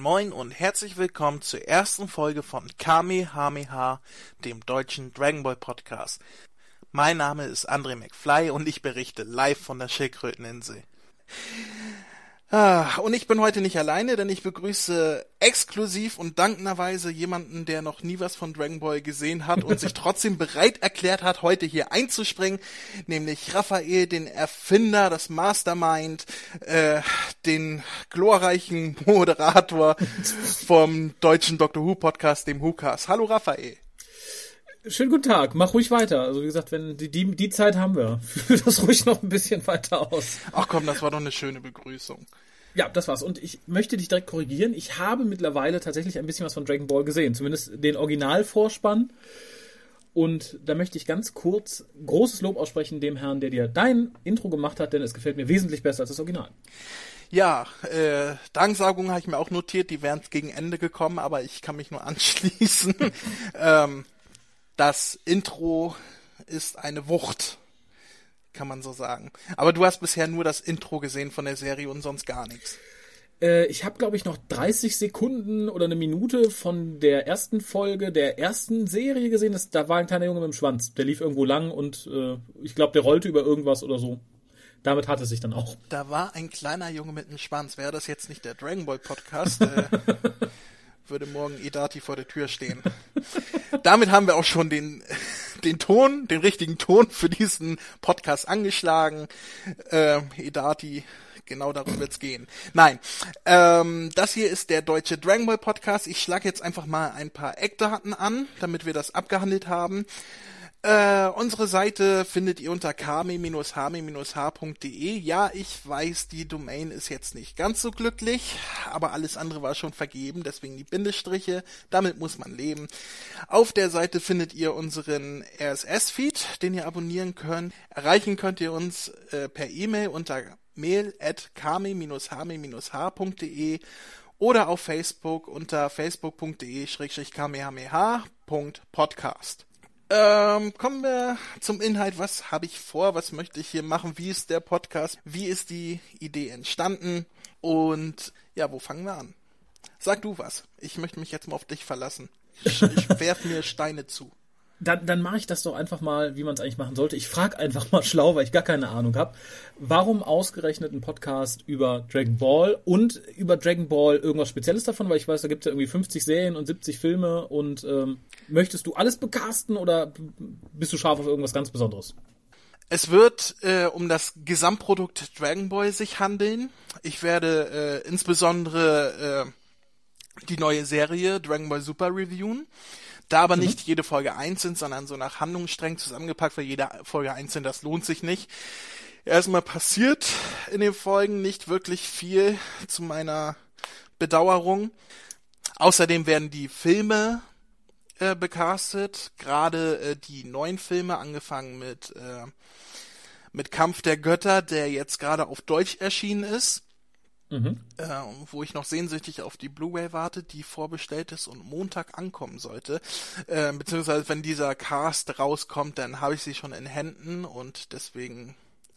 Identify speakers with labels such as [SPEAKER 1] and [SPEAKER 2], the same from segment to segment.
[SPEAKER 1] Moin und herzlich willkommen zur ersten Folge von Kamehameha, dem deutschen Dragon Ball Podcast. Mein Name ist André McFly und ich berichte live von der Schildkröteninsel. Ah, und ich bin heute nicht alleine, denn ich begrüße exklusiv und dankenderweise jemanden, der noch nie was von Dragon Ball gesehen hat und sich trotzdem bereit erklärt hat, heute hier einzuspringen, nämlich Raphael, den Erfinder, das Mastermind, äh, den glorreichen Moderator vom deutschen Doctor Who Podcast, dem WhoCast. Hallo Raphael.
[SPEAKER 2] Schönen guten Tag, mach ruhig weiter. Also wie gesagt, wenn die, die, die Zeit haben wir. Führ das ruhig noch ein bisschen weiter aus.
[SPEAKER 1] Ach komm, das war doch eine schöne Begrüßung.
[SPEAKER 2] Ja, das war's. Und ich möchte dich direkt korrigieren. Ich habe mittlerweile tatsächlich ein bisschen was von Dragon Ball gesehen. Zumindest den Originalvorspann. Und da möchte ich ganz kurz großes Lob aussprechen dem Herrn, der dir dein Intro gemacht hat, denn es gefällt mir wesentlich besser als das Original.
[SPEAKER 1] Ja, äh, Danksagungen habe ich mir auch notiert, die wären gegen Ende gekommen, aber ich kann mich nur anschließen. ähm, das Intro ist eine Wucht, kann man so sagen. Aber du hast bisher nur das Intro gesehen von der Serie und sonst gar nichts.
[SPEAKER 2] Äh, ich habe, glaube ich, noch 30 Sekunden oder eine Minute von der ersten Folge der ersten Serie gesehen. Das, da war ein kleiner Junge mit dem Schwanz. Der lief irgendwo lang und äh, ich glaube, der rollte über irgendwas oder so. Damit hat es sich dann auch.
[SPEAKER 1] Da war ein kleiner Junge mit einem Schwanz. Wäre das jetzt nicht der Dragon Ball Podcast? äh, würde morgen Edati vor der Tür stehen. Damit haben wir auch schon den, den Ton, den richtigen Ton für diesen Podcast angeschlagen. Äh, Edati, genau darum wird's gehen. Nein, ähm, das hier ist der deutsche Dragon Ball Podcast. Ich schlage jetzt einfach mal ein paar Eckdaten an, damit wir das abgehandelt haben. Äh, unsere Seite findet ihr unter kame-hame-h.de. Ja, ich weiß, die Domain ist jetzt nicht ganz so glücklich, aber alles andere war schon vergeben, deswegen die Bindestriche. Damit muss man leben. Auf der Seite findet ihr unseren RSS-Feed, den ihr abonnieren könnt. Erreichen könnt ihr uns äh, per E-Mail unter mail at kame-hame-h.de oder auf Facebook unter facebook.de-kamehameha.podcast. Ähm, kommen wir zum Inhalt. Was habe ich vor? Was möchte ich hier machen? Wie ist der Podcast? Wie ist die Idee entstanden? Und ja, wo fangen wir an? Sag du was. Ich möchte mich jetzt mal auf dich verlassen. Ich, ich werf mir Steine zu.
[SPEAKER 2] Dann, dann mache ich das doch einfach mal, wie man es eigentlich machen sollte. Ich frage einfach mal schlau, weil ich gar keine Ahnung habe. Warum ausgerechnet ein Podcast über Dragon Ball und über Dragon Ball irgendwas Spezielles davon? Weil ich weiß, da gibt es ja irgendwie 50 Serien und 70 Filme und ähm, möchtest du alles becasten oder bist du scharf auf irgendwas ganz Besonderes?
[SPEAKER 1] Es wird äh, um das Gesamtprodukt Dragon Ball sich handeln. Ich werde äh, insbesondere äh, die neue Serie Dragon Ball Super reviewen. Da aber mhm. nicht jede Folge einzeln, sondern so nach Handlungssträngen zusammengepackt, weil jede Folge einzeln, das lohnt sich nicht. Erstmal passiert in den Folgen nicht wirklich viel zu meiner Bedauerung. Außerdem werden die Filme äh, becastet, gerade äh, die neuen Filme, angefangen mit, äh, mit Kampf der Götter, der jetzt gerade auf Deutsch erschienen ist. Mhm. Äh, wo ich noch sehnsüchtig auf die Blu-ray warte, die vorbestellt ist und Montag ankommen sollte. Äh, beziehungsweise wenn dieser Cast rauskommt, dann habe ich sie schon in Händen und deswegen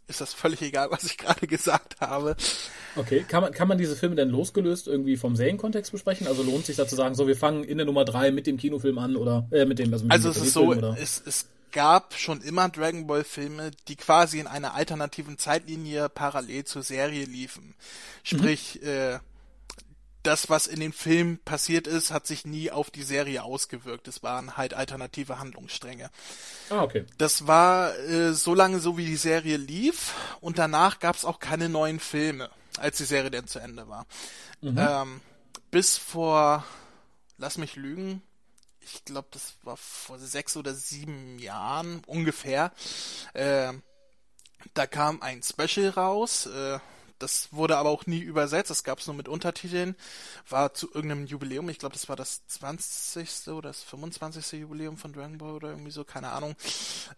[SPEAKER 1] ist das völlig egal, was ich gerade gesagt habe.
[SPEAKER 2] Okay, kann man, kann man diese Filme denn losgelöst irgendwie vom Serienkontext besprechen? Also lohnt sich da zu sagen, so wir fangen in der Nummer drei mit dem Kinofilm an oder äh, mit dem
[SPEAKER 1] also mit Also dem es ist so, es, es gab schon immer Dragon Ball Filme, die quasi in einer alternativen Zeitlinie parallel zur Serie liefen. Sprich, mhm. äh, das, was in den Filmen passiert ist, hat sich nie auf die Serie ausgewirkt. Es waren halt alternative Handlungsstränge.
[SPEAKER 2] Ah, okay.
[SPEAKER 1] Das war äh, so lange so, wie die Serie lief und danach gab es auch keine neuen Filme, als die Serie dann zu Ende war. Mhm. Ähm, bis vor, lass mich lügen, ich glaube, das war vor sechs oder sieben Jahren ungefähr. Äh, da kam ein Special raus. Äh, das wurde aber auch nie übersetzt. Das gab es nur mit Untertiteln. War zu irgendeinem Jubiläum. Ich glaube, das war das 20. oder das 25. Jubiläum von Dragon Ball oder irgendwie so, keine Ahnung.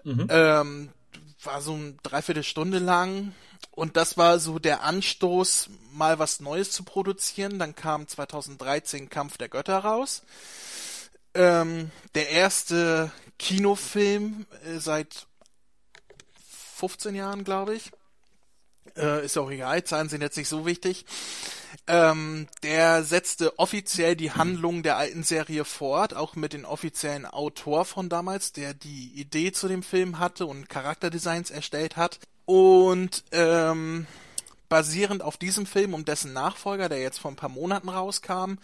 [SPEAKER 1] Mhm. Ähm, war so eine Dreiviertelstunde lang. Und das war so der Anstoß, mal was Neues zu produzieren. Dann kam 2013 Kampf der Götter raus. Ähm, der erste Kinofilm äh, seit 15 Jahren, glaube ich. Äh, ist auch egal, Zahlen sind jetzt nicht so wichtig. Ähm, der setzte offiziell die Handlung der alten Serie fort, auch mit dem offiziellen Autor von damals, der die Idee zu dem Film hatte und Charakterdesigns erstellt hat. Und ähm, basierend auf diesem Film und dessen Nachfolger, der jetzt vor ein paar Monaten rauskam,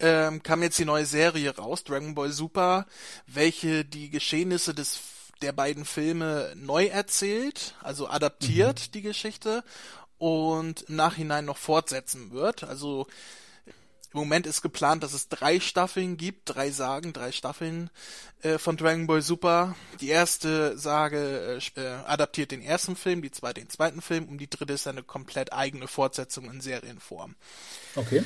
[SPEAKER 1] ähm, kam jetzt die neue Serie raus, Dragon Ball Super, welche die Geschehnisse des der beiden Filme neu erzählt, also adaptiert mhm. die Geschichte und im Nachhinein noch fortsetzen wird. Also im Moment ist geplant, dass es drei Staffeln gibt, drei Sagen, drei Staffeln äh, von Dragon Ball Super. Die erste Sage äh, äh, adaptiert den ersten Film, die zweite den zweiten Film und die dritte ist eine komplett eigene Fortsetzung in Serienform.
[SPEAKER 2] Okay.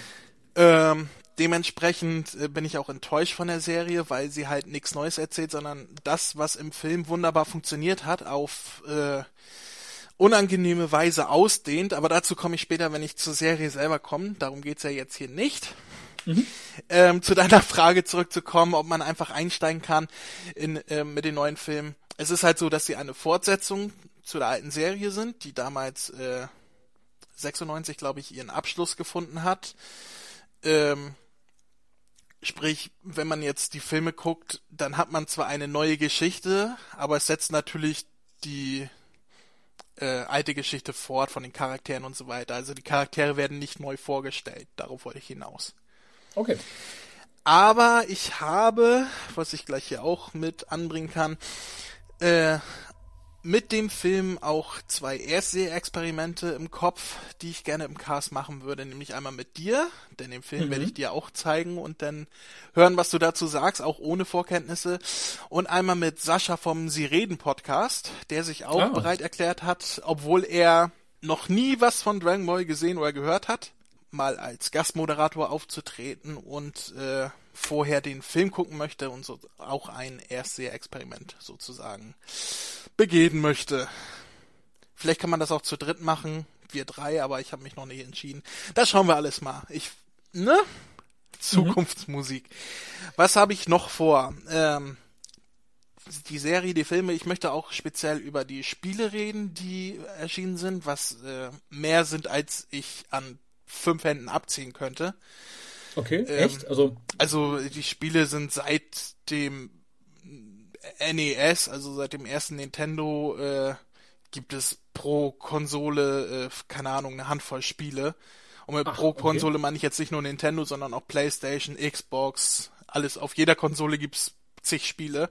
[SPEAKER 1] Ähm, dementsprechend äh, bin ich auch enttäuscht von der Serie, weil sie halt nichts Neues erzählt, sondern das, was im Film wunderbar funktioniert hat, auf äh, unangenehme Weise ausdehnt. Aber dazu komme ich später, wenn ich zur Serie selber komme. Darum geht's ja jetzt hier nicht. Mhm. Ähm, zu deiner Frage zurückzukommen, ob man einfach einsteigen kann in, äh, mit den neuen Filmen. Es ist halt so, dass sie eine Fortsetzung zu der alten Serie sind, die damals äh, 96, glaube ich, ihren Abschluss gefunden hat. Ähm, Sprich, wenn man jetzt die Filme guckt, dann hat man zwar eine neue Geschichte, aber es setzt natürlich die äh, alte Geschichte fort von den Charakteren und so weiter. Also die Charaktere werden nicht neu vorgestellt. Darauf wollte ich hinaus.
[SPEAKER 2] Okay.
[SPEAKER 1] Aber ich habe, was ich gleich hier auch mit anbringen kann, äh, mit dem Film auch zwei Erstseh-Experimente im Kopf, die ich gerne im Cast machen würde, nämlich einmal mit dir, denn den Film mhm. werde ich dir auch zeigen und dann hören, was du dazu sagst, auch ohne Vorkenntnisse, und einmal mit Sascha vom Sie reden Podcast, der sich auch ah. bereit erklärt hat, obwohl er noch nie was von Dragon Ball gesehen oder gehört hat, mal als Gastmoderator aufzutreten und äh, vorher den Film gucken möchte und so auch ein Erstseh-Experiment sozusagen begehen möchte. Vielleicht kann man das auch zu dritt machen, wir drei, aber ich habe mich noch nicht entschieden. Das schauen wir alles mal. Ich, ne? Zukunftsmusik. Was habe ich noch vor? Ähm, die Serie, die Filme, ich möchte auch speziell über die Spiele reden, die erschienen sind, was äh, mehr sind, als ich an fünf Händen abziehen könnte.
[SPEAKER 2] Okay, ähm, echt? Also,
[SPEAKER 1] also die Spiele sind seit dem NES, also seit dem ersten Nintendo, äh, gibt es pro Konsole, äh, keine Ahnung, eine Handvoll Spiele. Und mit Ach, pro Konsole okay. meine ich jetzt nicht nur Nintendo, sondern auch PlayStation, Xbox, alles. Auf jeder Konsole gibt's zig Spiele.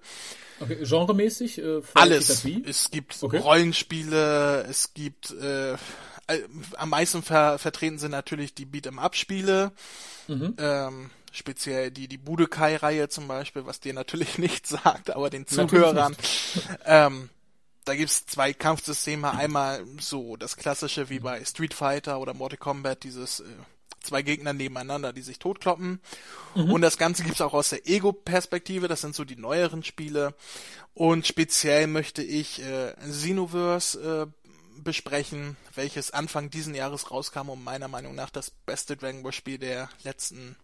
[SPEAKER 2] Okay, genremäßig?
[SPEAKER 1] Äh, alles. Es gibt okay. Rollenspiele, es gibt äh, am meisten ver vertreten sind natürlich die Beat'em-up-Spiele. Mhm. Ähm, speziell die, die Budokai-Reihe zum Beispiel, was dir natürlich nichts sagt, aber den Zuhörern. ähm, da gibt's zwei Kampfsysteme, einmal so das klassische wie bei Street Fighter oder Mortal Kombat, dieses äh, zwei Gegner nebeneinander, die sich totkloppen. Mhm. Und das Ganze gibt's auch aus der Ego-Perspektive, das sind so die neueren Spiele. Und speziell möchte ich äh, Xenoverse äh, besprechen, welches Anfang diesen Jahres rauskam und meiner Meinung nach das beste Dragon Ball Spiel der letzten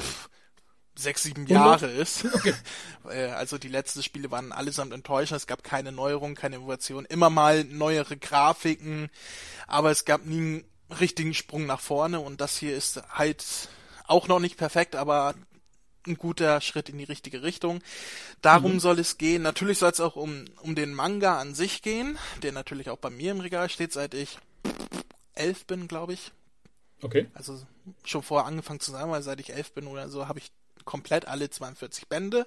[SPEAKER 1] pff, sechs, sieben Jahre ist. Okay. Äh, also die letzten Spiele waren allesamt enttäuschend. Es gab keine Neuerung, keine Innovation. Immer mal neuere Grafiken, aber es gab nie einen richtigen Sprung nach vorne und das hier ist halt auch noch nicht perfekt, aber ein guter Schritt in die richtige Richtung. Darum mhm. soll es gehen. Natürlich soll es auch um, um den Manga an sich gehen, der natürlich auch bei mir im Regal steht, seit ich elf bin, glaube ich.
[SPEAKER 2] Okay.
[SPEAKER 1] Also schon vorher angefangen zu sein, weil seit ich elf bin oder so habe ich komplett alle 42 Bände.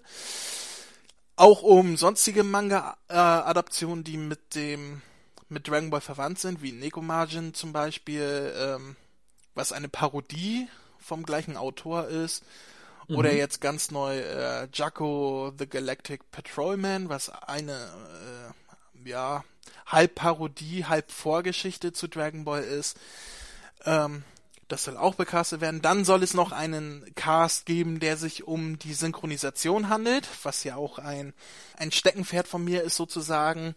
[SPEAKER 1] Auch um sonstige Manga-Adaptionen, die mit dem mit Dragon Ball verwandt sind, wie Nekomajin zum Beispiel, ähm, was eine Parodie vom gleichen Autor ist. Oder mhm. jetzt ganz neu äh, Jaco the Galactic Patrolman, was eine äh, ja halb Parodie, halb Vorgeschichte zu Dragon Ball ist. Ähm, das soll auch becastet werden. Dann soll es noch einen Cast geben, der sich um die Synchronisation handelt, was ja auch ein, ein Steckenpferd von mir ist sozusagen.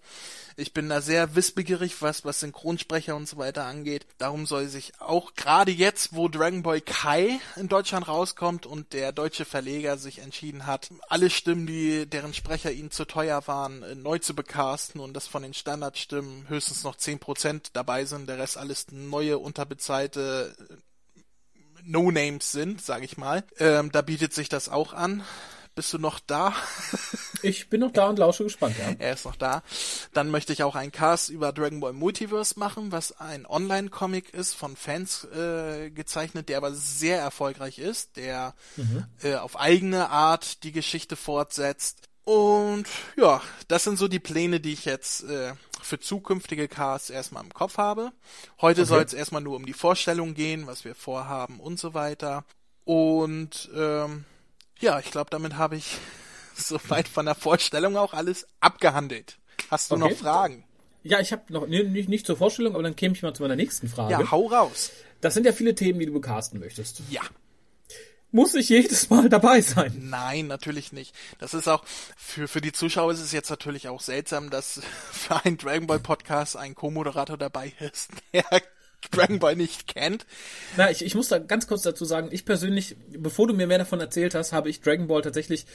[SPEAKER 1] Ich bin da sehr wissbegierig, was, was Synchronsprecher und so weiter angeht. Darum soll sich auch gerade jetzt, wo Dragon Ball Kai in Deutschland rauskommt und der deutsche Verleger sich entschieden hat, alle Stimmen, die, deren Sprecher ihnen zu teuer waren, äh, neu zu becasten und dass von den Standardstimmen höchstens noch 10% dabei sind, der Rest alles neue, unterbezahlte No-Names sind, sage ich mal. Ähm, da bietet sich das auch an. Bist du noch da?
[SPEAKER 2] ich bin noch da und lausche gespannt, ja.
[SPEAKER 1] Er ist noch da. Dann möchte ich auch einen Cast über Dragon Ball Multiverse machen, was ein Online-Comic ist, von Fans äh, gezeichnet, der aber sehr erfolgreich ist, der mhm. äh, auf eigene Art die Geschichte fortsetzt. Und ja, das sind so die Pläne, die ich jetzt äh, für zukünftige Casts erstmal im Kopf habe. Heute okay. soll es erstmal nur um die Vorstellung gehen, was wir vorhaben und so weiter. Und ähm, ja, ich glaube, damit habe ich soweit von der Vorstellung auch alles abgehandelt. Hast du okay. noch Fragen?
[SPEAKER 2] Ja, ich habe noch nee, nicht, nicht zur Vorstellung, aber dann käme ich mal zu meiner nächsten Frage.
[SPEAKER 1] Ja, hau raus.
[SPEAKER 2] Das sind ja viele Themen, die du becasten möchtest.
[SPEAKER 1] Ja.
[SPEAKER 2] Muss ich jedes Mal dabei sein?
[SPEAKER 1] Nein, natürlich nicht. Das ist auch, für, für die Zuschauer ist es jetzt natürlich auch seltsam, dass für einen Dragon Ball Podcast ein Co-Moderator dabei ist, der Dragon Ball nicht kennt.
[SPEAKER 2] Na, ich, ich muss da ganz kurz dazu sagen, ich persönlich, bevor du mir mehr davon erzählt hast, habe ich Dragon Ball tatsächlich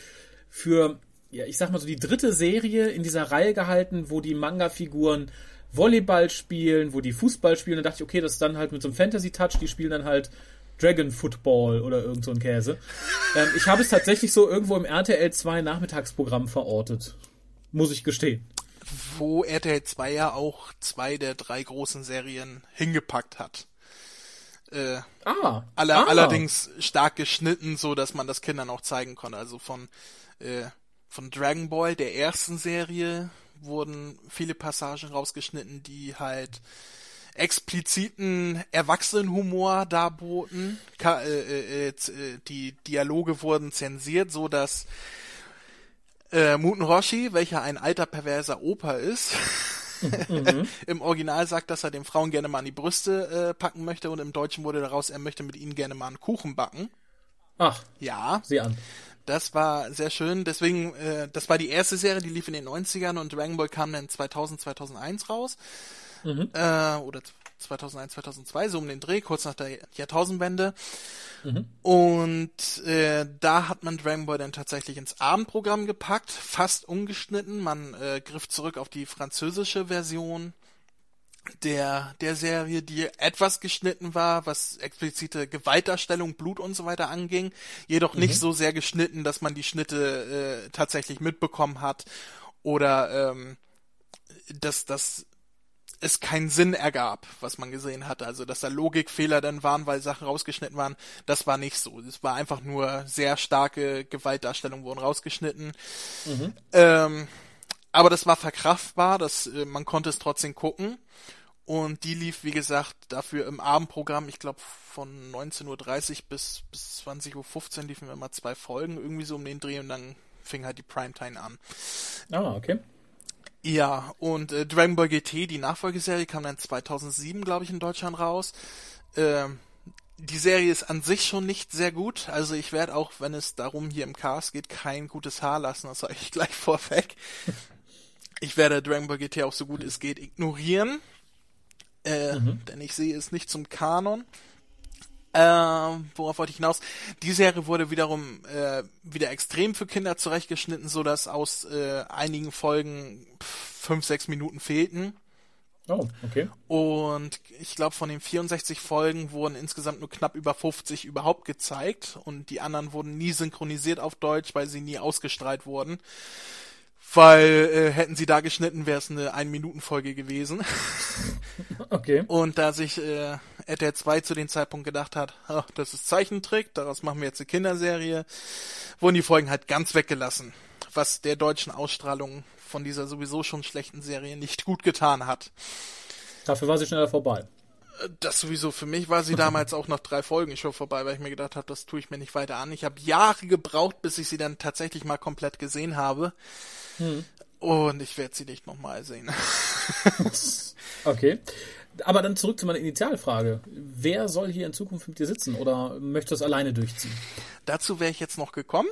[SPEAKER 2] für, ja, ich sag mal so die dritte Serie in dieser Reihe gehalten, wo die Manga-Figuren Volleyball spielen, wo die Fußball spielen. Da dachte ich, okay, das ist dann halt mit so einem Fantasy-Touch, die spielen dann halt Dragon Football oder irgend so ein Käse. Ähm, ich habe es tatsächlich so irgendwo im RTL 2 Nachmittagsprogramm verortet. Muss ich gestehen.
[SPEAKER 1] Wo RTL 2 ja auch zwei der drei großen Serien hingepackt hat. Äh, ah, aller, ah. Allerdings stark geschnitten, so dass man das Kindern auch zeigen konnte. Also von, äh, von Dragon Ball, der ersten Serie, wurden viele Passagen rausgeschnitten, die halt expliziten Erwachsenenhumor darboten. Ka äh, äh, äh, die Dialoge wurden zensiert, so dass äh, Muten Roshi, welcher ein alter perverser Opa ist, mhm. im Original sagt, dass er den Frauen gerne mal an die Brüste äh, packen möchte und im Deutschen wurde daraus, er möchte mit ihnen gerne mal einen Kuchen backen.
[SPEAKER 2] Ach.
[SPEAKER 1] Ja.
[SPEAKER 2] Sieh an.
[SPEAKER 1] Das war sehr schön. Deswegen, äh, das war die erste Serie, die lief in den 90ern und Dragon Ball kam dann 2000, 2001 raus. Mhm. Äh, oder 2001, 2002, so um den Dreh, kurz nach der Jahrtausendwende. Mhm. Und äh, da hat man Dragon Ball dann tatsächlich ins Abendprogramm gepackt, fast ungeschnitten. Man äh, griff zurück auf die französische Version der, der Serie, die etwas geschnitten war, was explizite Gewaltdarstellung, Blut und so weiter anging, jedoch mhm. nicht so sehr geschnitten, dass man die Schnitte äh, tatsächlich mitbekommen hat oder ähm, dass das es keinen Sinn ergab, was man gesehen hatte. Also, dass da Logikfehler dann waren, weil Sachen rausgeschnitten waren, das war nicht so. Es war einfach nur sehr starke Gewaltdarstellungen wurden rausgeschnitten. Mhm. Ähm, aber das war verkraftbar, das, äh, man konnte es trotzdem gucken. Und die lief, wie gesagt, dafür im Abendprogramm, ich glaube von 19.30 Uhr bis, bis 20.15 Uhr liefen wir immer zwei Folgen, irgendwie so um den Dreh und dann fing halt die Primetime an.
[SPEAKER 2] Ah, okay.
[SPEAKER 1] Ja, und äh, Dragon Ball GT, die Nachfolgeserie, kam dann 2007, glaube ich, in Deutschland raus. Ähm, die Serie ist an sich schon nicht sehr gut. Also ich werde auch, wenn es darum hier im Cast geht, kein gutes Haar lassen. Das sage ich gleich vorweg. Ich werde Dragon Ball GT auch so gut es geht ignorieren. Äh, mhm. Denn ich sehe es nicht zum Kanon. Äh, worauf wollte ich hinaus? Die Serie wurde wiederum äh, wieder extrem für Kinder zurechtgeschnitten, so dass aus äh, einigen Folgen fünf, sechs Minuten fehlten.
[SPEAKER 2] Oh, okay.
[SPEAKER 1] Und ich glaube, von den 64 Folgen wurden insgesamt nur knapp über 50 überhaupt gezeigt und die anderen wurden nie synchronisiert auf Deutsch, weil sie nie ausgestrahlt wurden. Weil äh, hätten sie da geschnitten, wäre es eine Ein-Minuten-Folge gewesen.
[SPEAKER 2] Okay.
[SPEAKER 1] Und da sich äh, RTL 2 zu dem Zeitpunkt gedacht hat, oh, das ist Zeichentrick, daraus machen wir jetzt eine Kinderserie, wurden die Folgen halt ganz weggelassen, was der deutschen Ausstrahlung von dieser sowieso schon schlechten Serie nicht gut getan hat.
[SPEAKER 2] Dafür war sie schneller vorbei.
[SPEAKER 1] Das sowieso. Für mich war sie damals auch nach drei Folgen schon vorbei, weil ich mir gedacht habe, das tue ich mir nicht weiter an. Ich habe Jahre gebraucht, bis ich sie dann tatsächlich mal komplett gesehen habe. Hm. Und ich werde sie nicht nochmal sehen.
[SPEAKER 2] okay. Aber dann zurück zu meiner Initialfrage. Wer soll hier in Zukunft mit dir sitzen oder möchtest du es alleine durchziehen?
[SPEAKER 1] Dazu wäre ich jetzt noch gekommen.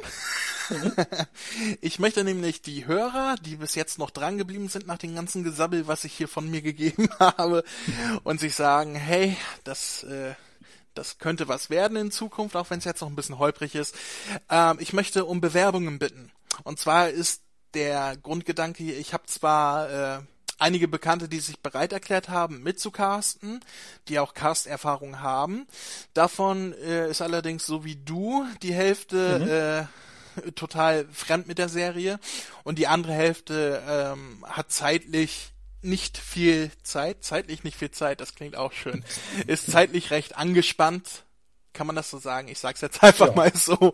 [SPEAKER 1] Mhm. Ich möchte nämlich die Hörer, die bis jetzt noch dran geblieben sind nach dem ganzen Gesabbel, was ich hier von mir gegeben habe, und sich sagen, hey, das, äh, das könnte was werden in Zukunft, auch wenn es jetzt noch ein bisschen holprig ist. Ähm, ich möchte um Bewerbungen bitten. Und zwar ist der Grundgedanke hier, ich habe zwar äh, einige Bekannte, die sich bereit erklärt haben, mitzucasten, die auch Cast-Erfahrung haben. Davon äh, ist allerdings so wie du die Hälfte äh, total fremd mit der Serie und die andere Hälfte ähm, hat zeitlich nicht viel Zeit, zeitlich nicht viel Zeit, das klingt auch schön, ist zeitlich recht angespannt, kann man das so sagen? Ich sag's jetzt einfach
[SPEAKER 2] Ja.
[SPEAKER 1] mal so.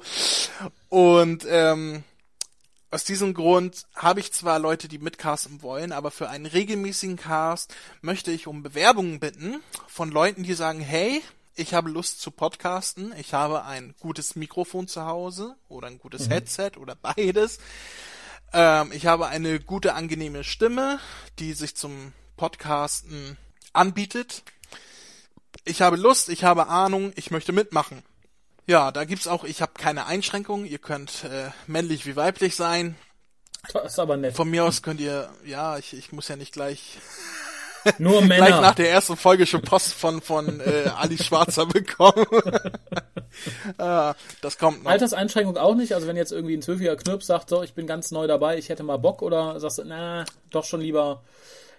[SPEAKER 1] Und ähm, aus diesem Grund habe ich zwar Leute, die mitcasten wollen, aber für einen regelmäßigen Cast möchte ich um Bewerbungen bitten von Leuten, die sagen, hey, ich habe Lust zu podcasten, ich habe ein gutes Mikrofon zu Hause oder ein gutes Headset oder beides. Ähm, ich habe eine gute, angenehme Stimme, die sich zum Podcasten anbietet. Ich habe Lust, ich habe Ahnung, ich möchte mitmachen. Ja, da gibt's auch, ich habe keine Einschränkungen, ihr könnt äh, männlich wie weiblich sein.
[SPEAKER 2] Das ist aber nett.
[SPEAKER 1] Von mir aus könnt ihr, ja, ich, ich muss ja nicht gleich,
[SPEAKER 2] Nur
[SPEAKER 1] gleich nach
[SPEAKER 2] Männer.
[SPEAKER 1] der ersten Folge schon Post von, von äh, Ali Schwarzer bekommen. ah, das kommt noch.
[SPEAKER 2] Alterseinschränkung auch nicht. Also wenn jetzt irgendwie ein zwölfjähriger Knirps sagt, so, ich bin ganz neu dabei, ich hätte mal Bock, oder sagst du, na, doch schon lieber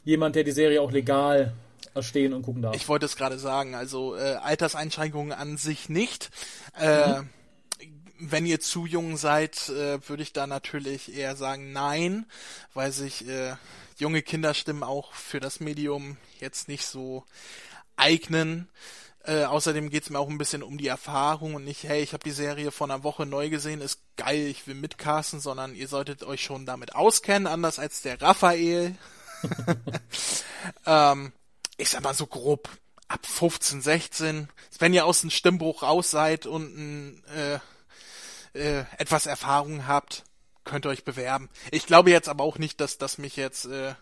[SPEAKER 2] jemand, der die Serie auch legal erstehen und gucken darf.
[SPEAKER 1] Ich wollte es gerade sagen, also äh, Alterseinschränkungen an sich nicht. Äh, Wenn ihr zu jung seid, äh, würde ich da natürlich eher sagen nein, weil sich äh, junge Kinderstimmen auch für das Medium jetzt nicht so eignen. Äh, außerdem geht's mir auch ein bisschen um die Erfahrung und nicht, hey, ich habe die Serie vor einer Woche neu gesehen, ist geil, ich will mitcasten, sondern ihr solltet euch schon damit auskennen, anders als der Raphael. ähm, ich sag mal so grob ab 15, 16, wenn ihr aus dem Stimmbruch raus seid und ein, äh, äh, etwas Erfahrung habt, könnt ihr euch bewerben. Ich glaube jetzt aber auch nicht, dass, dass mich jetzt äh,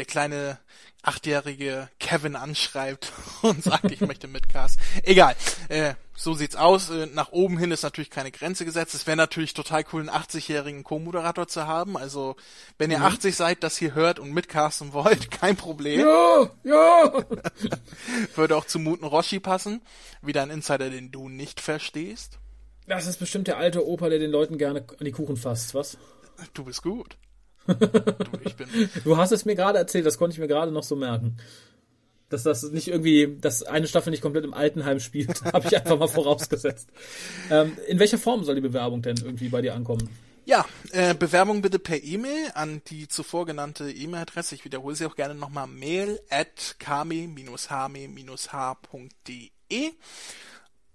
[SPEAKER 1] der kleine achtjährige Kevin anschreibt und sagt, ich möchte mitcasten. Egal, äh, so sieht's aus. Äh, nach oben hin ist natürlich keine Grenze gesetzt. Es wäre natürlich total cool, einen 80-jährigen Co-Moderator zu haben. Also, wenn ihr 80 seid, das hier hört und mitcasten wollt, kein Problem.
[SPEAKER 2] ja, ja.
[SPEAKER 1] Würde auch zu Muten Roshi passen. Wieder ein Insider, den du nicht verstehst.
[SPEAKER 2] Das ist bestimmt der alte Opa, der den Leuten gerne an die Kuchen fasst, was?
[SPEAKER 1] Du bist gut. Du, bin.
[SPEAKER 2] Du hast es mir gerade erzählt, das konnte ich mir gerade noch so merken. Dass das nicht irgendwie, dass eine Staffel nicht komplett im Altenheim spielt, habe ich einfach mal vorausgesetzt. Ähm, in welcher Form soll die Bewerbung denn irgendwie bei dir ankommen?
[SPEAKER 1] Ja, äh, Bewerbung bitte per E-Mail an die zuvor genannte E-Mail-Adresse. Ich wiederhole sie auch gerne nochmal. Mail at kame-hame-h.de.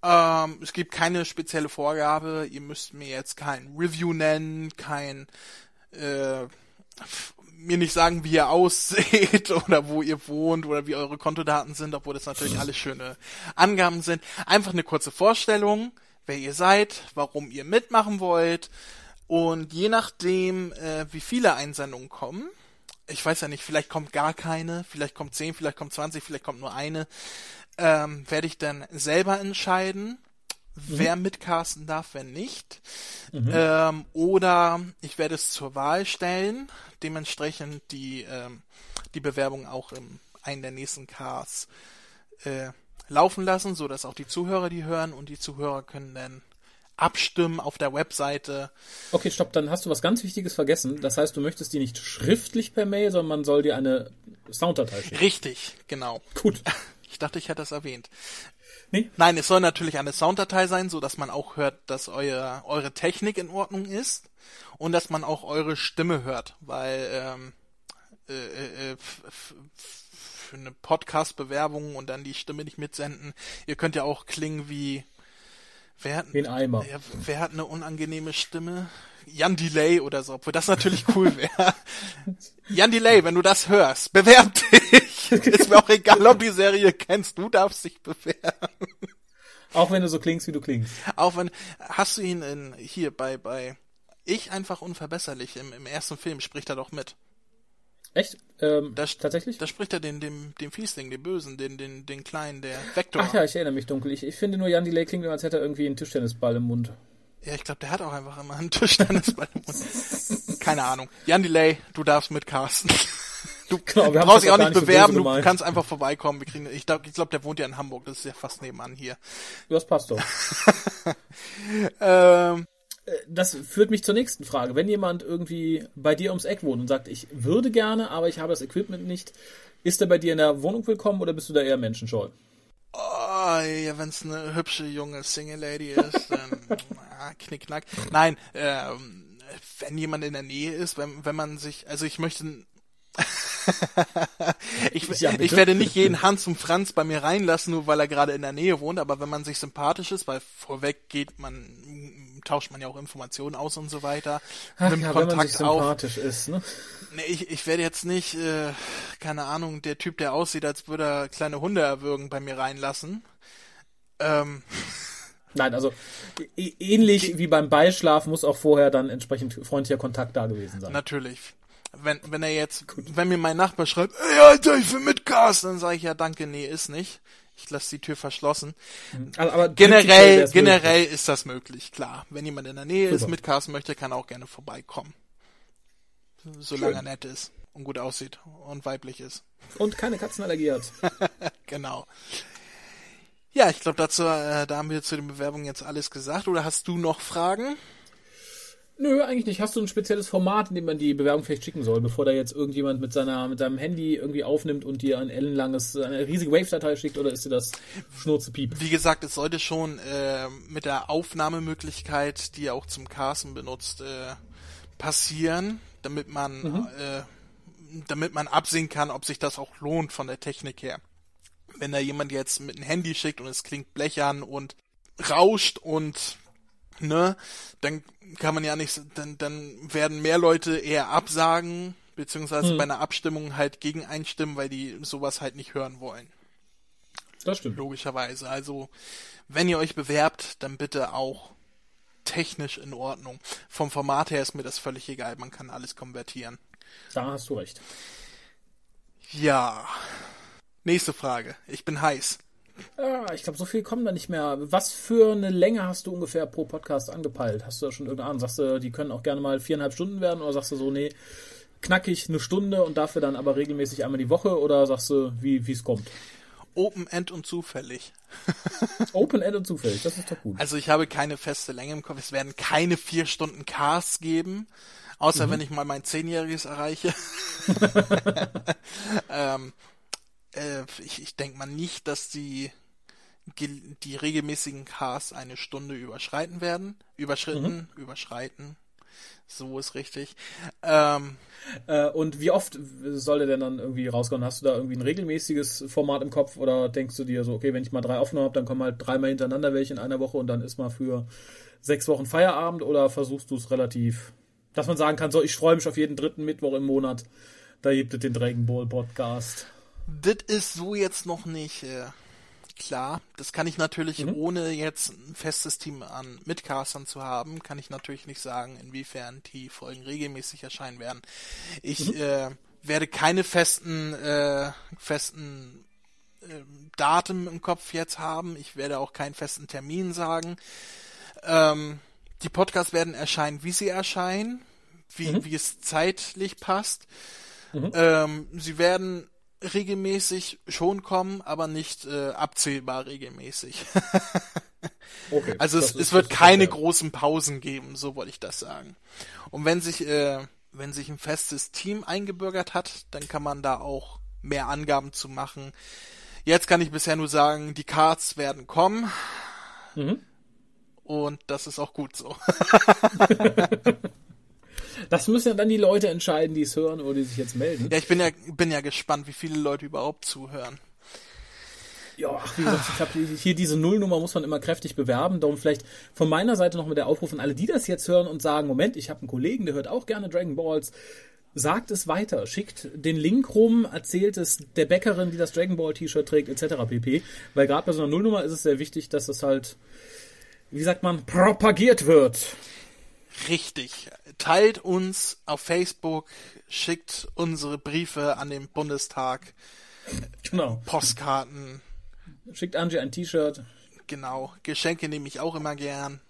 [SPEAKER 1] Ähm, es gibt keine spezielle Vorgabe. Ihr müsst mir jetzt kein Review nennen, kein äh, mir nicht sagen, wie ihr ausseht oder wo ihr wohnt oder wie eure Kontodaten sind, obwohl das natürlich alles schöne Angaben sind. Einfach eine kurze Vorstellung, wer ihr seid, warum ihr mitmachen wollt und je nachdem, äh, wie viele Einsendungen kommen, ich weiß ja nicht, vielleicht kommt gar keine, vielleicht kommt 10, vielleicht kommt 20, vielleicht kommt nur eine, ähm, werde ich dann selber entscheiden, wer mitcasten darf, wer nicht. Ähm, oder ich werde es zur Wahl stellen, dementsprechend die, ähm, die Bewerbung auch in einen der nächsten Casts äh, laufen lassen, so dass auch die Zuhörer die hören und die Zuhörer können dann abstimmen auf der Webseite.
[SPEAKER 2] Okay, stopp, dann hast du was ganz Wichtiges vergessen. Das heißt, du möchtest die nicht schriftlich per Mail, sondern man soll dir eine Sounddatei schicken.
[SPEAKER 1] Richtig, genau.
[SPEAKER 2] Gut.
[SPEAKER 1] Ich dachte, ich hätte das erwähnt.
[SPEAKER 2] Nee?
[SPEAKER 1] Nein, es soll natürlich eine Sounddatei sein, so dass man auch hört, dass euer, eure Technik in Ordnung ist und dass man auch eure Stimme hört, weil ähm, äh, äh, für eine Podcast-Bewerbung und dann die Stimme nicht mitsenden. Ihr könnt ja auch klingen wie wer hat, ja, wer hat eine unangenehme Stimme? Jan Delay oder so, obwohl das natürlich cool wäre. Jan Delay, wenn du das hörst, bewerb dich. Ist mir auch egal, ob die Serie kennst, du darfst dich bewerben.
[SPEAKER 2] Auch wenn du so klingst, wie du klingst.
[SPEAKER 1] Auch wenn, hast du ihn in, hier bei, bei Ich einfach unverbesserlich, im, im ersten Film spricht er doch mit.
[SPEAKER 2] Echt? Ähm,
[SPEAKER 1] Das-
[SPEAKER 2] tatsächlich?
[SPEAKER 1] Da spricht er den, dem, dem Fiesling, den Bösen, den, den, den Kleinen, der Vector.
[SPEAKER 2] Ach ja, ich erinnere mich dunkel. Ich, ich finde nur, Jan Delay klingt, immer, als hätte er irgendwie einen Tischtennisball im Mund.
[SPEAKER 1] Ja, ich glaube, der hat auch einfach immer einen Tischtennisball im Mund. Keine Ahnung. Jan Delay, du darfst mit Carsten. Du
[SPEAKER 2] Genau, wir haben
[SPEAKER 1] brauchst dich
[SPEAKER 2] auch
[SPEAKER 1] nicht
[SPEAKER 2] so
[SPEAKER 1] bewerben,
[SPEAKER 2] böse
[SPEAKER 1] du kannst einfach vorbeikommen. Wir kriegen, ich glaube, ich glaub, der wohnt ja in Hamburg, das ist ja fast nebenan hier.
[SPEAKER 2] Das passt doch.
[SPEAKER 1] Ähm,
[SPEAKER 2] das führt mich zur nächsten Frage. Wenn jemand irgendwie bei dir ums Eck wohnt und sagt, ich würde gerne, aber ich habe das Equipment nicht, ist er bei dir in der Wohnung willkommen oder bist du da eher menschenscheu?
[SPEAKER 1] Oh, ja, wenn es eine hübsche junge Single Lady ist, dann ah, knickknack. Nein, ähm, wenn jemand in der Nähe ist, wenn, wenn man sich, also ich möchte ich, ja, ich werde nicht jeden Hans und Franz bei mir reinlassen, nur weil er gerade in der Nähe wohnt, aber wenn man sich sympathisch ist, weil vorweg geht man, tauscht man ja auch Informationen aus und so weiter.
[SPEAKER 2] Ach, nimmt ja, Kontakt wenn man sich sympathisch auf. ist, ne?
[SPEAKER 1] Nee, ich, ich werde jetzt nicht, äh, keine Ahnung, der Typ, der aussieht, als würde er kleine Hunde erwürgen, bei mir reinlassen. Ähm.
[SPEAKER 2] Nein, also ähnlich wie beim Beischlaf muss auch vorher dann entsprechend freundlicher Kontakt da gewesen sein.
[SPEAKER 1] Natürlich wenn, wenn er jetzt, Gut. wenn mir mein Nachbar schreibt, ey Alter, ich will mitcast, dann sage ich ja danke, nee, ist nicht. Ich lasse die Tür verschlossen.
[SPEAKER 2] Also, aber
[SPEAKER 1] generell, generell möglich. ist das möglich, klar. Wenn jemand in der Nähe Super. ist, mitcasten möchte, kann er auch gerne vorbeikommen. Solange Schön. er nett ist und gut aussieht und weiblich ist.
[SPEAKER 2] Und keine Katzenallergie hat.
[SPEAKER 1] genau. Ja, ich glaube, dazu, äh, da haben wir zu den Bewerbungen jetzt alles gesagt. Oder hast du noch Fragen?
[SPEAKER 2] Nö, eigentlich nicht. Hast du ein spezielles Format, in dem man die Bewerbung vielleicht schicken soll, bevor da jetzt irgendjemand mit seiner mit seinem Handy irgendwie aufnimmt und dir ein ellenlanges, eine riesige Wave-Datei schickt oder ist dir das Schnurzepiep?
[SPEAKER 1] Wie gesagt, es sollte schon äh, mit der Aufnahmemöglichkeit, die ihr auch zum Casten benutzt, äh, passieren, damit man mhm. äh, damit man absehen kann, ob sich das auch lohnt von der Technik her. Wenn da jemand jetzt mit einem Handy schickt und es klingt blechern und rauscht und ne, dann kann man ja nicht, dann, dann werden mehr Leute eher absagen, beziehungsweise hm. bei einer Abstimmung halt gegen einstimmen, weil die sowas halt nicht hören wollen.
[SPEAKER 2] Das stimmt.
[SPEAKER 1] Logischerweise. Also, wenn ihr euch bewerbt, dann bitte auch technisch in Ordnung. Vom Format her ist mir das völlig egal, man kann alles konvertieren.
[SPEAKER 2] Da hast du recht.
[SPEAKER 1] Ja. Nächste Frage. Ich bin heiß.
[SPEAKER 2] Ja, ich glaube, so viel kommen da nicht mehr. Was für eine Länge hast du ungefähr pro Podcast angepeilt? Hast du da schon irgendeine Ahnung? Sagst du, die können auch gerne mal viereinhalb Stunden werden oder sagst du so, nee, knackig eine Stunde und dafür dann aber regelmäßig einmal die Woche oder sagst du, wie es kommt?
[SPEAKER 1] Open End und zufällig.
[SPEAKER 2] Open End und zufällig, das ist doch gut.
[SPEAKER 1] Also ich habe keine feste Länge im Kopf. Es werden keine vier Stunden Casts geben, außer mhm. wenn ich mal mein Zehnjähriges erreiche. ähm, äh, ich, ich denke mal nicht, dass die die regelmäßigen Casts eine Stunde überschreiten werden. Überschritten, mhm. überschreiten. So ist richtig. Ähm,
[SPEAKER 2] äh, und wie oft soll der denn dann irgendwie rauskommen? Hast du da irgendwie ein regelmäßiges Format im Kopf oder denkst du dir so, okay, wenn ich mal drei Aufnahmen habe, dann kommen halt dreimal hintereinander welche in einer Woche und dann ist mal für sechs Wochen Feierabend oder versuchst du es relativ, dass man sagen kann, so, ich freue mich auf jeden dritten Mittwoch im Monat, da gibt es den Dragon Ball Podcast.
[SPEAKER 1] Das ist so jetzt noch nicht äh, klar. Das kann ich natürlich, mhm. ohne jetzt ein festes Team an Mitcastern zu haben, kann ich natürlich nicht sagen, inwiefern die Folgen regelmäßig erscheinen werden. Ich mhm. äh, werde keine festen, äh, festen äh, Daten im Kopf jetzt haben. Ich werde auch keinen festen Termin sagen. Ähm, die Podcasts werden erscheinen, wie sie erscheinen, wie, mhm. wie es zeitlich passt. Mhm. Ähm, sie werden regelmäßig schon kommen, aber nicht äh, abzählbar regelmäßig. okay, also es, es wird keine großen Pausen geben, so wollte ich das sagen. Und wenn sich, äh, wenn sich ein festes Team eingebürgert hat, dann kann man da auch mehr Angaben zu machen. Jetzt kann ich bisher nur sagen, die Cards werden kommen. Mhm. Und das ist auch gut so.
[SPEAKER 2] Das müssen ja dann die Leute entscheiden, die es hören oder die sich jetzt melden.
[SPEAKER 1] Ja, ich bin ja, bin ja gespannt, wie viele Leute überhaupt zuhören.
[SPEAKER 2] Ja, ach, wie gesagt, ich glaube, hier diese Nullnummer muss man immer kräftig bewerben. Darum vielleicht von meiner Seite noch mit der Aufruf an alle, die das jetzt hören und sagen, Moment, ich habe einen Kollegen, der hört auch gerne Dragon Balls. Sagt es weiter, schickt den Link rum, erzählt es der Bäckerin, die das Dragon Ball T-Shirt trägt, etc. pp. Weil gerade bei so einer Nullnummer ist es sehr wichtig, dass das halt, wie sagt man, propagiert wird.
[SPEAKER 1] Richtig. Teilt uns auf Facebook, schickt unsere Briefe an den Bundestag.
[SPEAKER 2] Genau.
[SPEAKER 1] Postkarten.
[SPEAKER 2] Schickt Angie ein T-Shirt.
[SPEAKER 1] Genau. Geschenke nehme ich auch immer gern.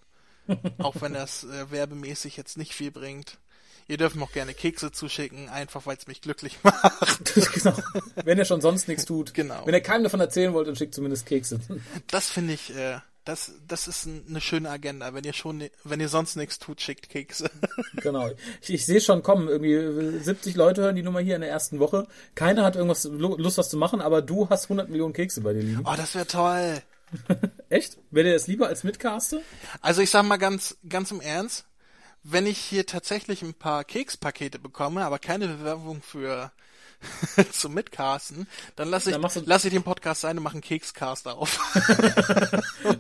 [SPEAKER 1] auch wenn das äh, werbemäßig jetzt nicht viel bringt. Ihr dürft auch gerne Kekse zuschicken, einfach weil es mich glücklich macht.
[SPEAKER 2] genau. Wenn ihr schon sonst nichts tut.
[SPEAKER 1] Genau.
[SPEAKER 2] Wenn ihr keinem davon erzählen wollt, dann schickt zumindest Kekse.
[SPEAKER 1] Das finde ich, äh, das, das ist eine schöne Agenda. Wenn ihr schon, wenn ihr sonst nichts tut, schickt Kekse.
[SPEAKER 2] Genau. Ich, ich sehe schon kommen, irgendwie 70 Leute hören die Nummer hier in der ersten Woche. Keiner hat irgendwas Lust, was zu machen, aber du hast 100 Millionen Kekse bei dir liegen.
[SPEAKER 1] Oh, das wäre toll.
[SPEAKER 2] Echt? Wäre dir das lieber als Mitcaster?
[SPEAKER 1] Also ich sag mal ganz, ganz im Ernst, wenn ich hier tatsächlich ein paar Kekspakete bekomme, aber keine Bewerbung für zum Mitcasten, dann lasse ich, dann lass ich den Podcast sein und mache einen Kekscast auf.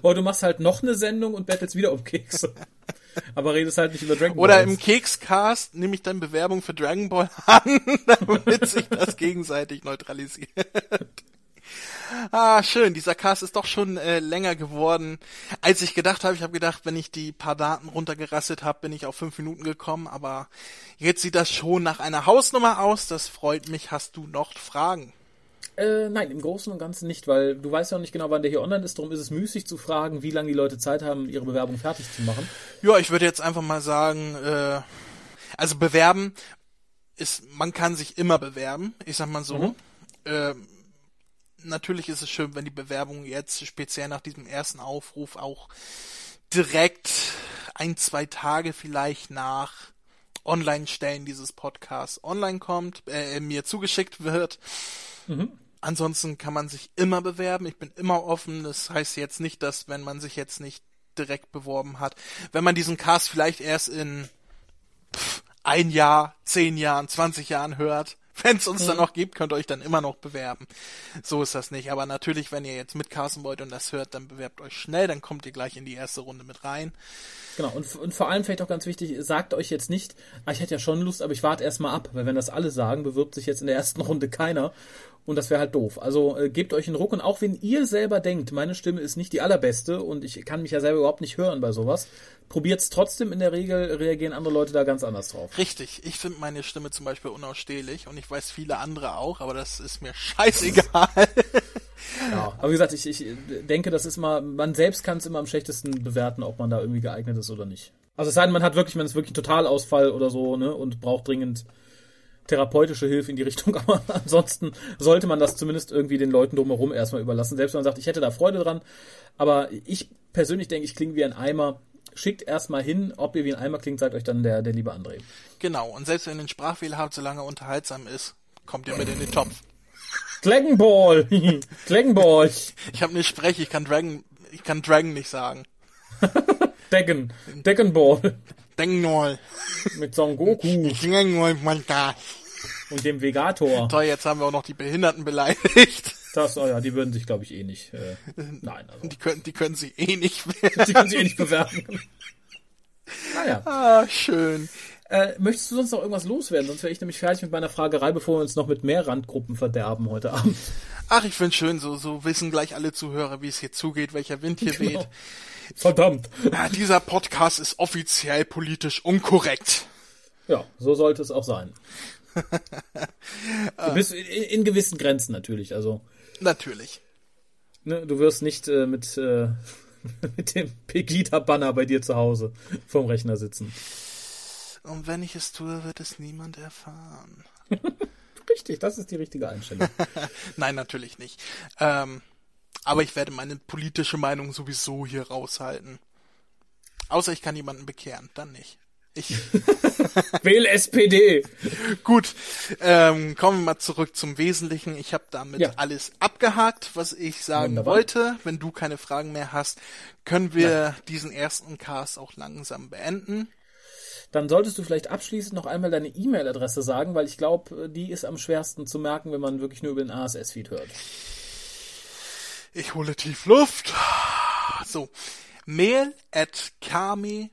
[SPEAKER 2] Oder du machst halt noch eine Sendung und bettelst wieder um Kekse. Aber redest halt nicht über Dragon
[SPEAKER 1] Ball. Oder im Kekscast nehme ich dann Bewerbung für Dragon Ball an, damit sich das gegenseitig neutralisiert. Ah, schön. Dieser Cast ist doch schon äh, länger geworden, als ich gedacht habe. Ich habe gedacht, wenn ich die paar Daten runtergerasselt habe, bin ich auf fünf Minuten gekommen. Aber jetzt sieht das schon nach einer Hausnummer aus. Das freut mich. Hast du noch Fragen?
[SPEAKER 2] Äh, nein, im Großen und Ganzen nicht, weil du weißt ja auch nicht genau, wann der hier online ist. Darum ist es müßig zu fragen, wie lange die Leute Zeit haben, ihre Bewerbung fertig zu machen.
[SPEAKER 1] Ja, ich würde jetzt einfach mal sagen, äh, also bewerben ist, man kann sich immer bewerben. Ich sag mal so. Mhm. Äh, natürlich ist es schön, wenn die Bewerbungen jetzt speziell nach diesem ersten Aufruf auch direkt ein, zwei Tage vielleicht nach Online-Stellen dieses Podcasts online kommt, äh, mir zugeschickt wird. Mhm. Ansonsten kann man sich immer bewerben. Ich bin immer offen. Das heißt jetzt nicht, dass wenn man sich jetzt nicht direkt beworben hat, wenn man diesen Cast vielleicht erst in pff, ein Jahr, zehn Jahren, zwanzig Jahren hört, wenn es uns mhm. dann noch gibt, könnt ihr euch dann immer noch bewerben. So ist das nicht. Aber natürlich, wenn ihr jetzt mitcasten wollt und das hört, dann bewerbt euch schnell, dann kommt ihr gleich in die erste Runde mit rein.
[SPEAKER 2] Genau, und, und vor allem vielleicht auch ganz wichtig, sagt euch jetzt nicht, ah, ich hätte ja schon Lust, aber ich warte erstmal ab, weil wenn das alle sagen, bewirbt sich jetzt in der ersten Runde keiner. Und das wäre halt doof. Also äh, gebt euch einen Ruck und auch wenn ihr selber denkt, meine Stimme ist nicht die allerbeste und ich kann mich ja selber überhaupt nicht hören bei sowas, probiert's trotzdem. In der Regel reagieren andere Leute da ganz anders drauf.
[SPEAKER 1] Richtig. Ich finde meine Stimme zum Beispiel unausstehlich und ich weiß viele andere auch, aber das ist mir scheißegal.
[SPEAKER 2] ja, aber wie gesagt, ich, ich denke, das ist mal, man selbst kann es immer am schlechtesten bewerten, ob man da irgendwie geeignet ist oder nicht. Also es sei denn, man hat wirklich, man ist wirklich ein Totalausfall oder so, ne, und braucht dringend therapeutische Hilfe in die Richtung, aber ansonsten sollte man das zumindest irgendwie den Leuten drumherum erstmal überlassen. Selbst wenn man sagt, ich hätte da Freude dran, aber ich persönlich denke, ich klinge wie ein Eimer. Schickt erstmal hin, ob ihr wie ein Eimer klingt, sagt euch dann der, der liebe André.
[SPEAKER 1] Genau, und selbst wenn ihr einen Sprachfehler habt, solange er unterhaltsam ist, kommt ihr mit in den Topf.
[SPEAKER 2] Dragonball! Dragonball!
[SPEAKER 1] Ich habe nicht Sprech, ich kann Dragon, ich kann Dragon nicht sagen.
[SPEAKER 2] Dragon. Dragonball.
[SPEAKER 1] Dragonball.
[SPEAKER 2] Mit Son Goku. Und dem Vegator.
[SPEAKER 1] Toll, jetzt haben wir auch noch die Behinderten beleidigt.
[SPEAKER 2] Das, oh ja, die würden sich, glaube ich, eh nicht. Äh, nein,
[SPEAKER 1] also. Die können, die können sich eh nicht
[SPEAKER 2] Die können sich eh nicht bewerben.
[SPEAKER 1] naja. Ah, schön.
[SPEAKER 2] Äh, möchtest du sonst noch irgendwas loswerden? Sonst wäre ich nämlich fertig mit meiner Fragerei, bevor wir uns noch mit mehr Randgruppen verderben heute Abend.
[SPEAKER 1] Ach, ich finde schön, so, so wissen gleich alle Zuhörer, wie es hier zugeht, welcher Wind hier genau. weht.
[SPEAKER 2] Verdammt.
[SPEAKER 1] Ja, dieser Podcast ist offiziell politisch unkorrekt.
[SPEAKER 2] Ja, so sollte es auch sein. Bis in, in, gewissen Grenzen natürlich, also.
[SPEAKER 1] Natürlich.
[SPEAKER 2] Ne, du wirst nicht äh, mit, äh, mit dem Pegida-Banner bei dir zu Hause vorm Rechner sitzen.
[SPEAKER 1] Und wenn ich es tue, wird es niemand erfahren.
[SPEAKER 2] Richtig, das ist die richtige Einstellung.
[SPEAKER 1] Nein, natürlich nicht. Ähm, aber ich werde meine politische Meinung sowieso hier raushalten. Außer ich kann jemanden bekehren, dann nicht. Ich.
[SPEAKER 2] Wähle SPD.
[SPEAKER 1] Gut, ähm, kommen wir mal zurück zum Wesentlichen. Ich habe damit ja. alles abgehakt, was ich sagen Wunderbar. wollte. Wenn du keine Fragen mehr hast, können wir ja. diesen ersten Cast auch langsam beenden.
[SPEAKER 2] Dann solltest du vielleicht abschließend noch einmal deine E-Mail-Adresse sagen, weil ich glaube, die ist am schwersten zu merken, wenn man wirklich nur über den ASS-Feed hört.
[SPEAKER 1] Ich hole tief Luft. So. Mail at kame-hame-h.de.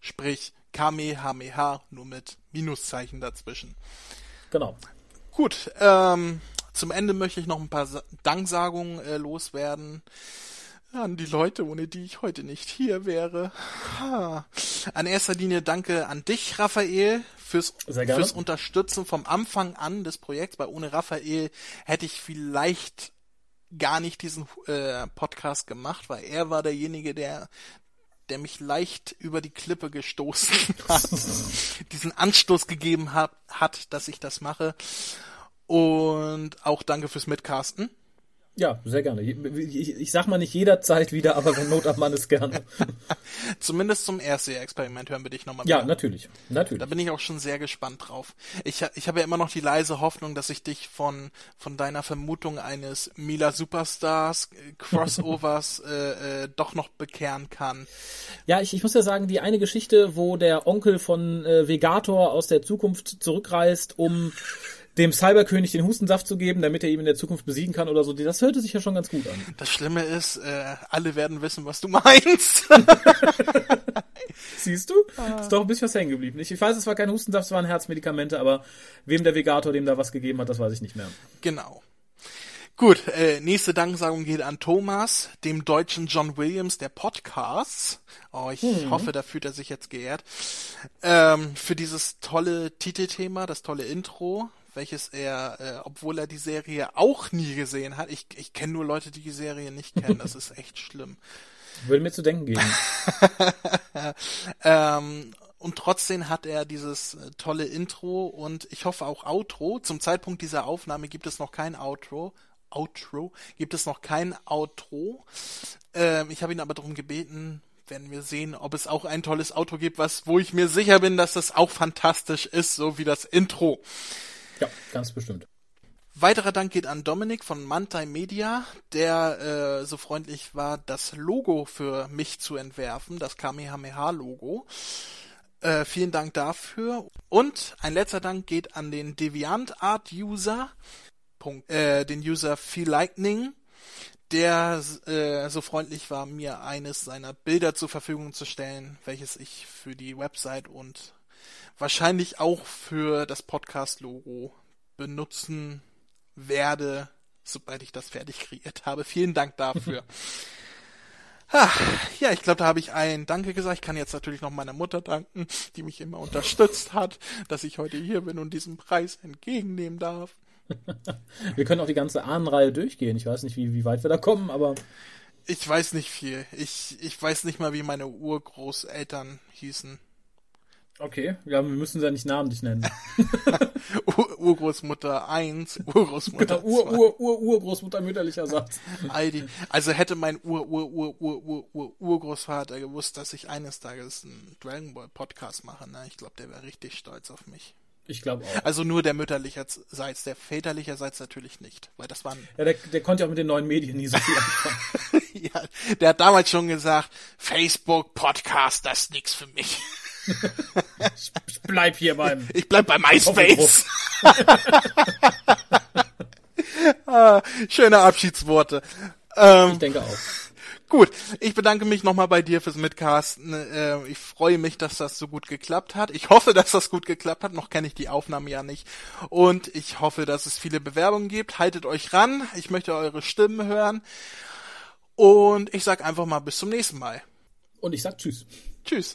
[SPEAKER 1] Sprich, kamehameha, nur mit Minuszeichen dazwischen.
[SPEAKER 2] Genau.
[SPEAKER 1] Gut, ähm, zum Ende möchte ich noch ein paar Danksagungen äh, loswerden an die Leute, ohne die ich heute nicht hier wäre. Ha. An erster Linie danke an dich, Raphael, fürs, fürs Unterstützen vom Anfang an des Projekts, weil ohne Raphael hätte ich vielleicht gar nicht diesen äh, Podcast gemacht, weil er war derjenige, der der mich leicht über die Klippe gestoßen hat, diesen Anstoß gegeben hat, hat, dass ich das mache. Und auch danke fürs Mitcasten.
[SPEAKER 2] Ja, sehr gerne. Ich, ich, sag mal nicht jederzeit wieder, aber wenn Not am Mann ist gerne.
[SPEAKER 1] Zumindest zum Erstseher-Experiment hören wir dich nochmal
[SPEAKER 2] Ja, natürlich. Natürlich.
[SPEAKER 1] Da bin ich auch schon sehr gespannt drauf. Ich, ich habe ja immer noch die leise Hoffnung, dass ich dich von, von deiner Vermutung eines Mila Superstars äh, Crossovers äh, äh, doch noch bekehren kann.
[SPEAKER 2] Ja, ich, ich muss ja sagen, die eine Geschichte, wo der Onkel von äh, Vegator aus der Zukunft zurückreist, um dem Cyberkönig den Hustensaft zu geben, damit er ihn in der Zukunft besiegen kann oder so. Das hörte sich ja schon ganz gut an.
[SPEAKER 1] Das Schlimme ist, äh, alle werden wissen, was du meinst.
[SPEAKER 2] Siehst du? Ah. Ist doch ein bisschen was hängen geblieben. Ich, weiß, es war kein Hustensaft, es waren Herzmedikamente, aber wem der Vegator dem da was gegeben hat, das weiß ich nicht mehr.
[SPEAKER 1] Genau. Gut, äh, nächste Danksagung geht an Thomas, dem deutschen John Williams der Podcasts. Oh, ich hm. hoffe, da fühlt er sich jetzt geehrt. Ähm, für dieses tolle Titelthema, das tolle Intro welches er, äh, obwohl er die Serie auch nie gesehen hat, ich, ich kenne nur Leute, die die Serie nicht kennen, das ist echt schlimm.
[SPEAKER 2] Würde mir zu denken geben.
[SPEAKER 1] ähm, und trotzdem hat er dieses äh, tolle Intro und ich hoffe auch Outro. Zum Zeitpunkt dieser Aufnahme gibt es noch kein Outro. Outro gibt es noch kein Outro. Ähm, ich habe ihn aber darum gebeten, werden wir sehen, ob es auch ein tolles Outro gibt, was, wo ich mir sicher bin, dass das auch fantastisch ist, so wie das Intro.
[SPEAKER 2] Ja, ganz bestimmt.
[SPEAKER 1] Weiterer Dank geht an Dominik von Mantai Media, der äh, so freundlich war, das Logo für mich zu entwerfen, das Kamehameha-Logo. Äh, vielen Dank dafür. Und ein letzter Dank geht an den DeviantArt-User, äh, den User Feel Lightning, der äh, so freundlich war, mir eines seiner Bilder zur Verfügung zu stellen, welches ich für die Website und wahrscheinlich auch für das Podcast-Logo benutzen werde, sobald ich das fertig kreiert habe. Vielen Dank dafür. ah, ja, ich glaube, da habe ich ein Danke gesagt. Ich kann jetzt natürlich noch meiner Mutter danken, die mich immer unterstützt hat, dass ich heute hier bin und diesen Preis entgegennehmen darf.
[SPEAKER 2] wir können auch die ganze Ahnenreihe durchgehen. Ich weiß nicht, wie, wie weit wir da kommen, aber.
[SPEAKER 1] Ich weiß nicht viel. Ich, ich weiß nicht mal, wie meine Urgroßeltern hießen.
[SPEAKER 2] Okay, ja, wir müssen sie ja nicht namentlich nennen.
[SPEAKER 1] Ur Urgroßmutter 1, Urgroßmutter 2.
[SPEAKER 2] Ur, Ur, Ur, Urgroßmutter mütterlicher Satz.
[SPEAKER 1] Aldi. Also hätte mein Ur, Ur, Ur, Ur, Ur, Ur, Urgroßvater gewusst, dass ich eines Tages einen Dragon Ball Podcast mache, ne? Ich glaube, der wäre richtig stolz auf mich.
[SPEAKER 2] Ich glaube auch.
[SPEAKER 1] Also nur der mütterlicherseits, der väterlicherseits natürlich nicht, weil das waren.
[SPEAKER 2] Ja, der, der konnte ja auch mit den neuen Medien nie so viel anfangen.
[SPEAKER 1] ja, der hat damals schon gesagt, Facebook Podcast, das ist nix für mich
[SPEAKER 2] ich bleib hier beim.
[SPEAKER 1] Ich bleib bei MySpace. ah, schöne Abschiedsworte.
[SPEAKER 2] Ähm, ich denke auch.
[SPEAKER 1] Gut, ich bedanke mich nochmal bei dir fürs Mitcasten. Äh, ich freue mich, dass das so gut geklappt hat. Ich hoffe, dass das gut geklappt hat. Noch kenne ich die Aufnahme ja nicht. Und ich hoffe, dass es viele Bewerbungen gibt. Haltet euch ran. Ich möchte eure Stimmen hören. Und ich sag einfach mal bis zum nächsten Mal.
[SPEAKER 2] Und ich sag Tschüss.
[SPEAKER 1] Tschüss.